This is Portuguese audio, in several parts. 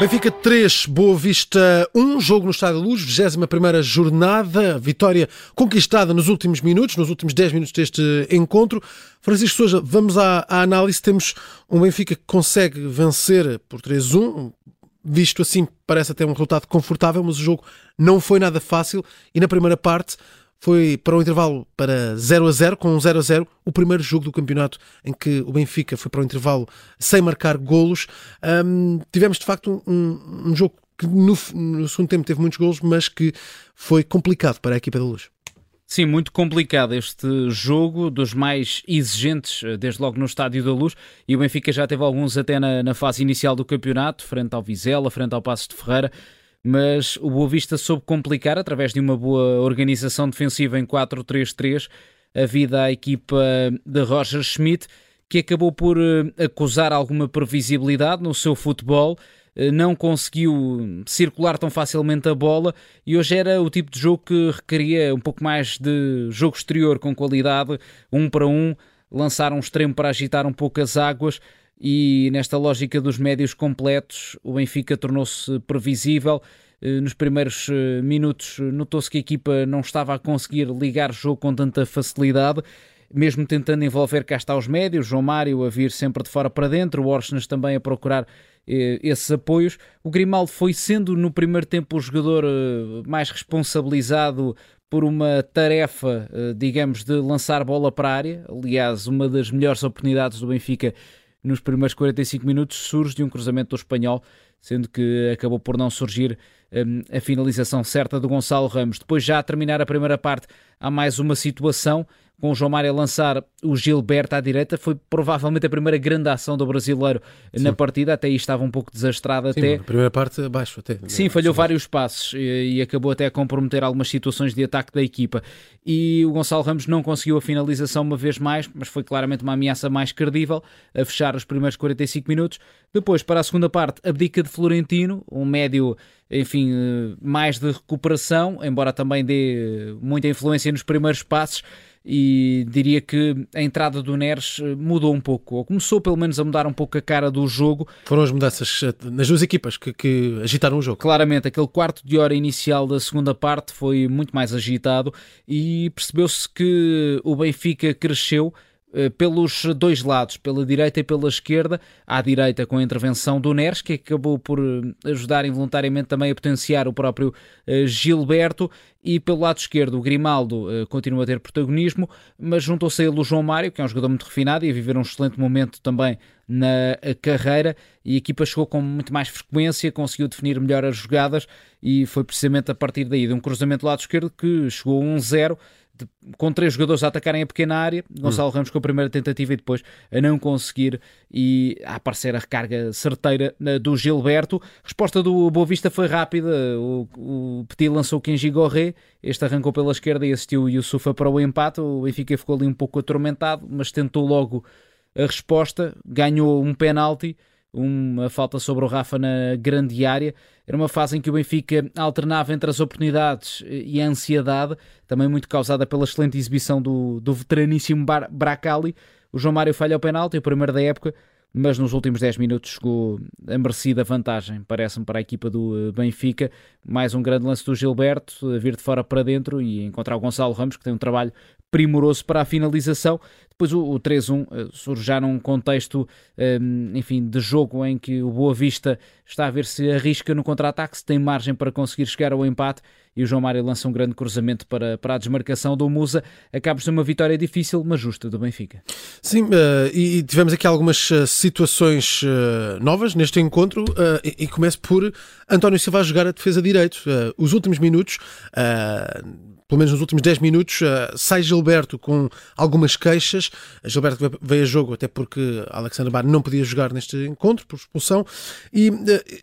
Benfica 3, Boa Vista 1, jogo no Estádio da Luz, 21 jornada, vitória conquistada nos últimos minutos, nos últimos 10 minutos deste encontro. Francisco Souza, vamos à, à análise. Temos um Benfica que consegue vencer por 3-1, visto assim parece até um resultado confortável, mas o jogo não foi nada fácil e na primeira parte foi para um intervalo para 0 a 0, com um 0 a 0, o primeiro jogo do campeonato em que o Benfica foi para um intervalo sem marcar golos. Um, tivemos de facto um, um jogo que no, no, segundo tempo teve muitos golos, mas que foi complicado para a equipa da Luz. Sim, muito complicado este jogo, dos mais exigentes, eh, desde logo no Estádio da Luz, e o Benfica já teve alguns até na, na fase inicial do campeonato, frente ao Vizela, frente ao Passos de Ferreira, mas o Boa Vista soube complicar, através de uma boa organização defensiva em 4-3-3, a vida à equipa de Roger Schmidt, que acabou por eh, acusar alguma previsibilidade no seu futebol, eh, não conseguiu circular tão facilmente a bola e hoje era o tipo de jogo que requeria um pouco mais de jogo exterior com qualidade, um para um, lançar um extremo para agitar um pouco as águas e nesta lógica dos médios completos, o Benfica tornou-se previsível. Eh, nos primeiros eh, minutos notou-se que a equipa não estava a conseguir ligar o jogo com tanta facilidade, mesmo tentando envolver cá está os médios, João Mário a vir sempre de fora para dentro, o Orsnes também a procurar eh, esses apoios. O Grimaldo foi sendo no primeiro tempo o jogador mais responsabilizado por uma tarefa, digamos, de lançar bola para a área. Aliás, uma das melhores oportunidades do Benfica nos primeiros 45 minutos surge de um cruzamento do espanhol, sendo que acabou por não surgir um, a finalização certa do Gonçalo Ramos. Depois, já a terminar a primeira parte, há mais uma situação com o João Mário a lançar o Gilberto à direita, foi provavelmente a primeira grande ação do brasileiro Sim. na partida, até aí estava um pouco desastrado Sim, até. A primeira parte abaixo até. Sim, falhou vários passos e, e, acabou até a comprometer algumas situações de ataque da equipa. E o Gonçalo Ramos não conseguiu a finalização uma vez mais, mas foi claramente uma ameaça mais credível a fechar os primeiros 45 minutos. Depois, para a segunda parte, abdica de Florentino, um médio enfim, eh, mais de recuperação, embora também dê muita influência nos primeiros passos e diria que a entrada do Neres eh, mudou um pouco, ou começou pelo menos a mudar um pouco a cara do jogo. Foram as mudanças eh, nas duas equipas que, que agitaram o jogo. Claramente, aquele quarto de hora inicial da segunda parte foi muito mais agitado e percebeu-se que o Benfica cresceu pelos dois lados, pela direita e pela esquerda. À direita, com a intervenção do Neres, que acabou por eh, ajudar involuntariamente também a potenciar o próprio eh, Gilberto. E pelo lado esquerdo, o Grimaldo continua a ter protagonismo, mas juntou-se a ele o João Mário, que é um jogador muito refinado e a viver um excelente momento também na carreira. E a equipa chegou com muito mais frequência, conseguiu definir melhor as jogadas e foi precisamente a partir daí de um cruzamento do lado esquerdo que chegou a 1-0 com três jogadores a atacarem a pequena área, Gonçalo hum. Ramos com a primeira tentativa e depois a não conseguir e a aparecer a recarga certeira eh, do Gilberto. Resposta do Boa Vista foi rápida, o, o Petit lançou o Kenji Gorré, este arrancou pela esquerda e assistiu o Yusufa para o empate, o Benfica ficou ali um pouco atormentado, mas tentou logo a resposta, ganhou um penalti, uma falta sobre o Rafa na grande área. Era uma fase em que o Benfica alternava entre as oportunidades e a ansiedade, também muito causada pela excelente exibição do, do veteraníssimo Bracali. O João Mário falha o penalti, o primeiro da época, mas nos últimos 10 minutos chegou a merecida vantagem, parece-me, para a equipa do eh, Benfica. Mais um grande lance do Gilberto, a vir de fora para dentro e encontrar o Gonçalo Ramos, que tem um trabalho primoroso para a finalização. Depois o, o 3-1 eh, surge já num contexto, um, enfim, de jogo em que o Boa Vista está a ver se arrisca no contra-ataque, se tem margem para conseguir chegar ao empate e o João Mário lança um grande cruzamento para, para a desmarcação do Musa. Acaba ser uma vitória difícil, mas justa do Benfica. Sim, uh, e tivemos aqui algumas uh, situações novas neste encontro e, e começo por António Silva a jogar a defesa direito. os últimos minutos pelo menos nos últimos 10 minutos, uh, sai Gilberto com algumas queixas. Gilberto veio a jogo até porque Alexandre Bar não podia jogar neste encontro por expulsão. E uh,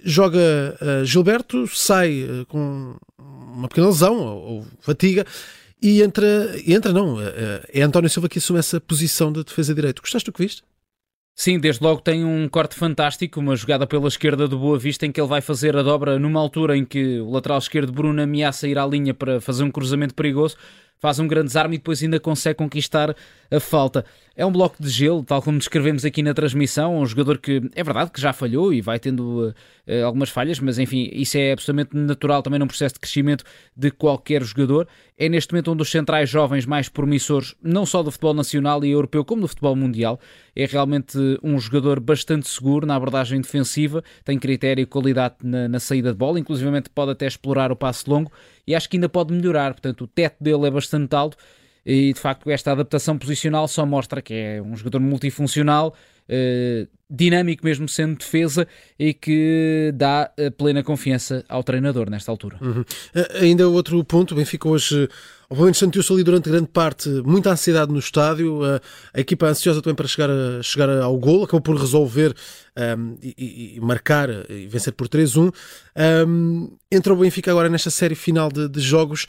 joga uh, Gilberto, sai com uma pequena lesão ou, ou fatiga. E entra, entra não, é António Silva que assume essa posição de defesa direito. Gostaste do que viste? Sim, desde logo tem um corte fantástico, uma jogada pela esquerda do Boa Vista em que ele vai fazer a dobra numa altura em que o lateral esquerdo Bruno ameaça ir à linha para fazer um cruzamento perigoso. Faz um grande desarme e depois ainda consegue conquistar a falta. É um bloco de gelo, tal como descrevemos aqui na transmissão, um jogador que é verdade que já falhou e vai tendo uh, algumas falhas, mas enfim, isso é absolutamente natural também num processo de crescimento de qualquer jogador. É neste momento um dos centrais jovens mais promissores, não só do futebol nacional e europeu, como do futebol mundial. É realmente um jogador bastante seguro na abordagem defensiva, tem critério e qualidade na, na saída de bola, inclusive pode até explorar o passe longo e acho que ainda pode melhorar. Portanto, o teto dele é bastante alto e de facto esta adaptação posicional só mostra que é um jogador multifuncional, eh, dinâmico mesmo sendo defesa e que dá eh, plena confiança ao treinador nesta altura. Uhum. ainda outro ponto, o Benfica hoje obviamente sentiu-se ali durante grande parte muita ansiedade no estádio, a equipa ansiosa também para chegar, a, chegar ao gol, acabou por resolver um, ehm, e, e, marcar e vencer por 3-1. Um, ehm, entra o Benfica agora nesta série final de, de jogos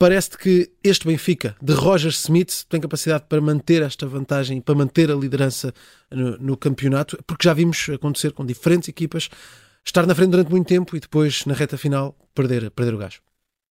Parece que este Benfica de Roger Smith tem capacidade para manter esta vantagem, para manter a liderança no, no, campeonato, porque já vimos acontecer com diferentes equipas estar na frente durante muito tempo e depois, na reta final, perder, perder o gás.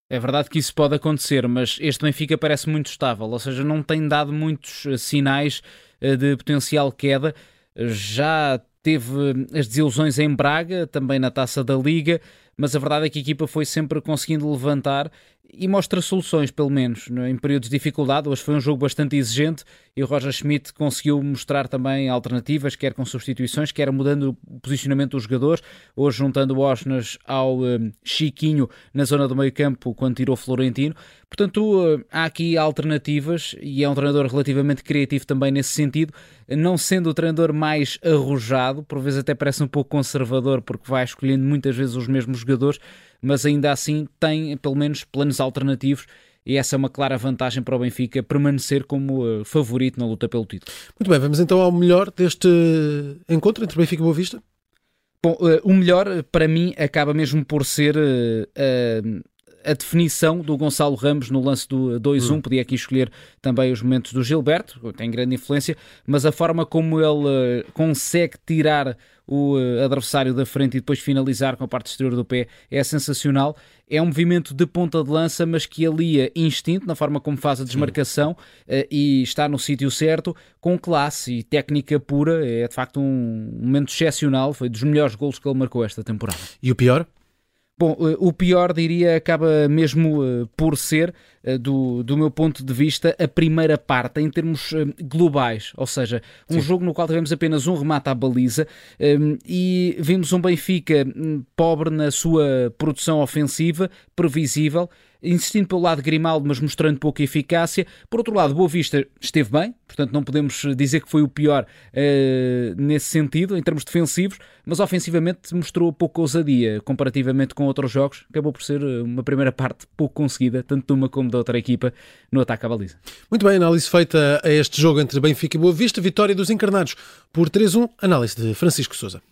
É verdade que isso pode acontecer, mas este Benfica parece muito estável, ou seja, não tem dado muitos eh, sinais eh, de potencial queda. Já teve as desilusões em Braga, também na taça da Liga, mas a verdade é que a equipa foi sempre conseguindo levantar e mostra soluções, pelo menos, em períodos de dificuldade. Hoje foi um jogo bastante exigente e o Roger Schmidt conseguiu mostrar também alternativas, quer com substituições, quer mudando o posicionamento dos jogadores. Hoje, juntando o Osnas ao um, Chiquinho na zona do meio-campo, quando tirou Florentino. Portanto, uh, há aqui alternativas e é um treinador relativamente criativo também nesse sentido, não sendo o treinador mais arrojado, por vezes até parece um pouco conservador, porque vai escolhendo muitas vezes os mesmos jogadores mas ainda assim tem pelo menos planos alternativos e essa é uma clara vantagem para o Benfica permanecer como uh, favorito na luta pelo título. Muito bem, vamos então ao melhor deste encontro entre Benfica e Boa Vista? Bom, uh, o melhor para mim acaba mesmo por ser uh, a definição do Gonçalo Ramos no lance do 2-1. Hum. Podia aqui escolher também os momentos do Gilberto, tem grande influência, mas a forma como ele uh, consegue tirar o uh, adversário da frente e depois finalizar com a parte exterior do pé é sensacional. É um movimento de ponta de lança, mas que alia instinto na forma como faz a desmarcação uh, e está no sítio certo, com classe e técnica pura. É de facto um momento excepcional. Foi dos melhores gols que ele marcou esta temporada. E o pior? Bom, eh, o pior, diria, acaba mesmo eh, por ser, do, do meu ponto de vista, a primeira parte, em termos globais. Ou seja, um Sim. jogo no qual tivemos apenas um remate à baliza e vimos um Benfica hum, pobre na sua produção ofensiva, previsível insistindo pelo lado Grimaldo, mas mostrando pouca eficácia. Por outro lado, Boa Vista esteve bem, portanto não podemos dizer que foi o pior uh, nesse sentido, em termos defensivos, mas ofensivamente mostrou pouca ousadia comparativamente com outros jogos. Acabou por ser eh, uma primeira parte pouco conseguida, tanto de uma como da outra equipa, no ataque à baliza. Muito bem, análise feita a este jogo entre Benfica e Boa Vista, vitória dos encarnados por 3-1, análise de Francisco Souza.